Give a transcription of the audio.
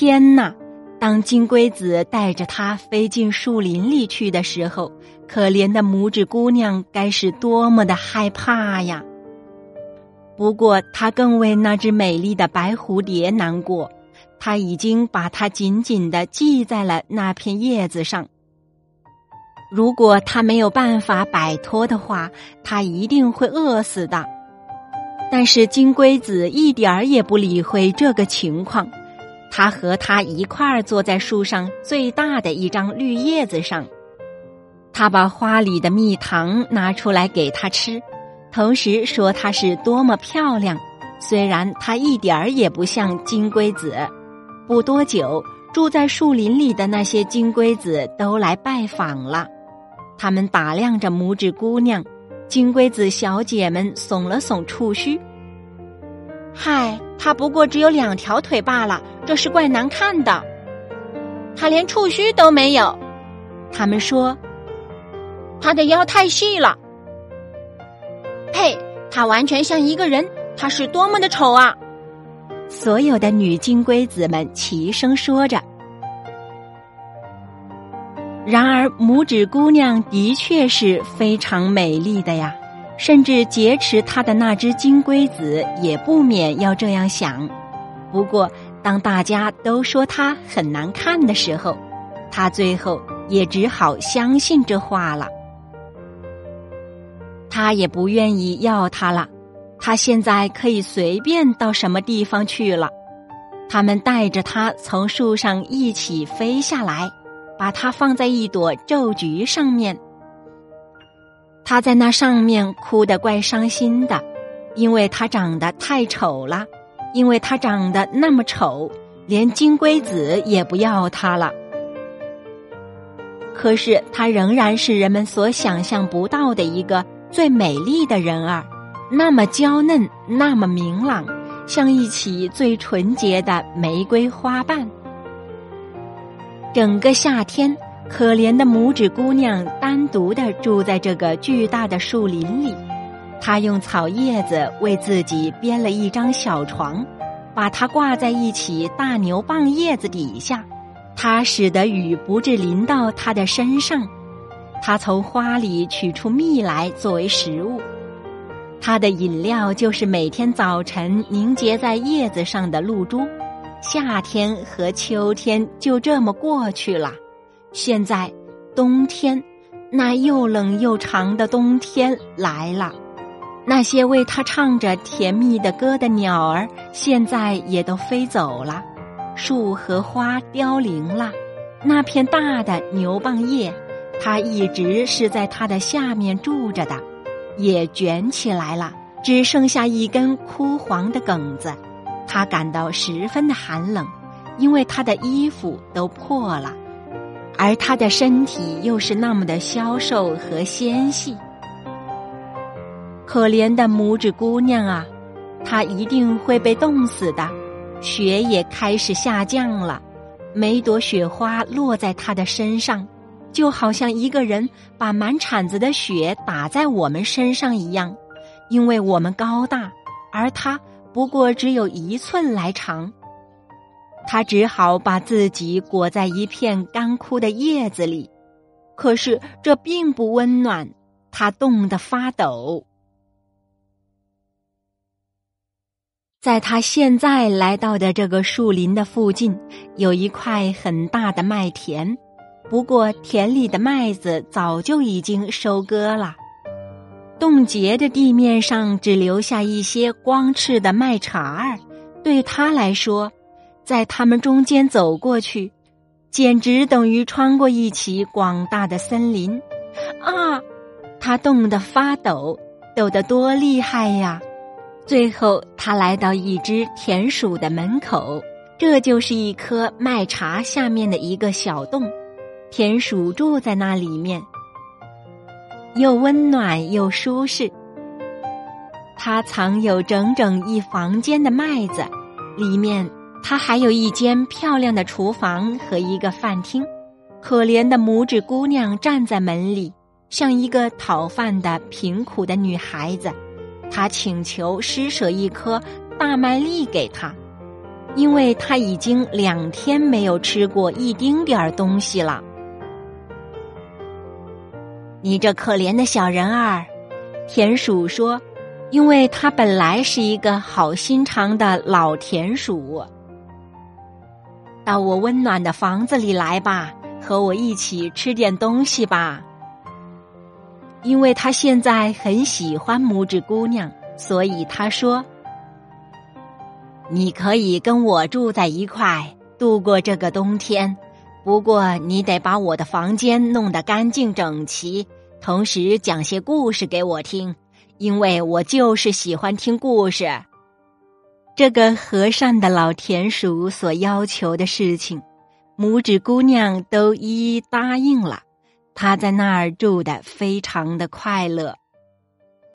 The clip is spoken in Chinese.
天哪！当金龟子带着它飞进树林里去的时候，可怜的拇指姑娘该是多么的害怕呀！不过，她更为那只美丽的白蝴蝶难过，她已经把它紧紧的系在了那片叶子上。如果它没有办法摆脱的话，它一定会饿死的。但是金龟子一点儿也不理会这个情况。他和他一块儿坐在树上最大的一张绿叶子上，他把花里的蜜糖拿出来给他吃，同时说她是多么漂亮。虽然她一点儿也不像金龟子。不多久，住在树林里的那些金龟子都来拜访了，他们打量着拇指姑娘。金龟子小姐们耸了耸触须。嗨，她不过只有两条腿罢了，这是怪难看的。她连触须都没有。他们说，她的腰太细了。呸！她完全像一个人，她是多么的丑啊！所有的女金龟子们齐声说着。然而，拇指姑娘的确是非常美丽的呀。甚至劫持他的那只金龟子也不免要这样想。不过，当大家都说他很难看的时候，他最后也只好相信这话了。他也不愿意要它了。他现在可以随便到什么地方去了。他们带着它从树上一起飞下来，把它放在一朵皱菊上面。他在那上面哭得怪伤心的，因为他长得太丑了，因为他长得那么丑，连金龟子也不要他了。可是他仍然是人们所想象不到的一个最美丽的人儿，那么娇嫩，那么明朗，像一起最纯洁的玫瑰花瓣。整个夏天。可怜的拇指姑娘单独的住在这个巨大的树林里，他用草叶子为自己编了一张小床，把它挂在一起大牛蒡叶子底下，它使得雨不至淋到她的身上。他从花里取出蜜来作为食物，他的饮料就是每天早晨凝结在叶子上的露珠。夏天和秋天就这么过去了。现在，冬天，那又冷又长的冬天来了。那些为他唱着甜蜜的歌的鸟儿，现在也都飞走了。树和花凋零了。那片大的牛蒡叶，它一直是在它的下面住着的，也卷起来了，只剩下一根枯黄的梗子。他感到十分的寒冷，因为他的衣服都破了。而他的身体又是那么的消瘦和纤细，可怜的拇指姑娘啊，她一定会被冻死的。雪也开始下降了，每朵雪花落在她的身上，就好像一个人把满铲子的雪打在我们身上一样，因为我们高大，而她不过只有一寸来长。他只好把自己裹在一片干枯的叶子里，可是这并不温暖，他冻得发抖。在他现在来到的这个树林的附近，有一块很大的麦田，不过田里的麦子早就已经收割了，冻结的地面上只留下一些光赤的麦茬儿，对他来说。在他们中间走过去，简直等于穿过一起广大的森林。啊，他冻得发抖，抖得多厉害呀！最后，他来到一只田鼠的门口，这就是一棵麦茬下面的一个小洞，田鼠住在那里面，又温暖又舒适。它藏有整整一房间的麦子，里面。他还有一间漂亮的厨房和一个饭厅。可怜的拇指姑娘站在门里，像一个讨饭的贫苦的女孩子。他请求施舍一颗大麦粒给他。因为他已经两天没有吃过一丁点儿东西了。你这可怜的小人儿，田鼠说：“因为他本来是一个好心肠的老田鼠。到我温暖的房子里来吧，和我一起吃点东西吧。因为他现在很喜欢拇指姑娘，所以他说：‘你可以跟我住在一块，度过这个冬天。’”不过，你得把我的房间弄得干净整齐，同时讲些故事给我听，因为我就是喜欢听故事。这个和善的老田鼠所要求的事情，拇指姑娘都一一答应了。他在那儿住的非常的快乐。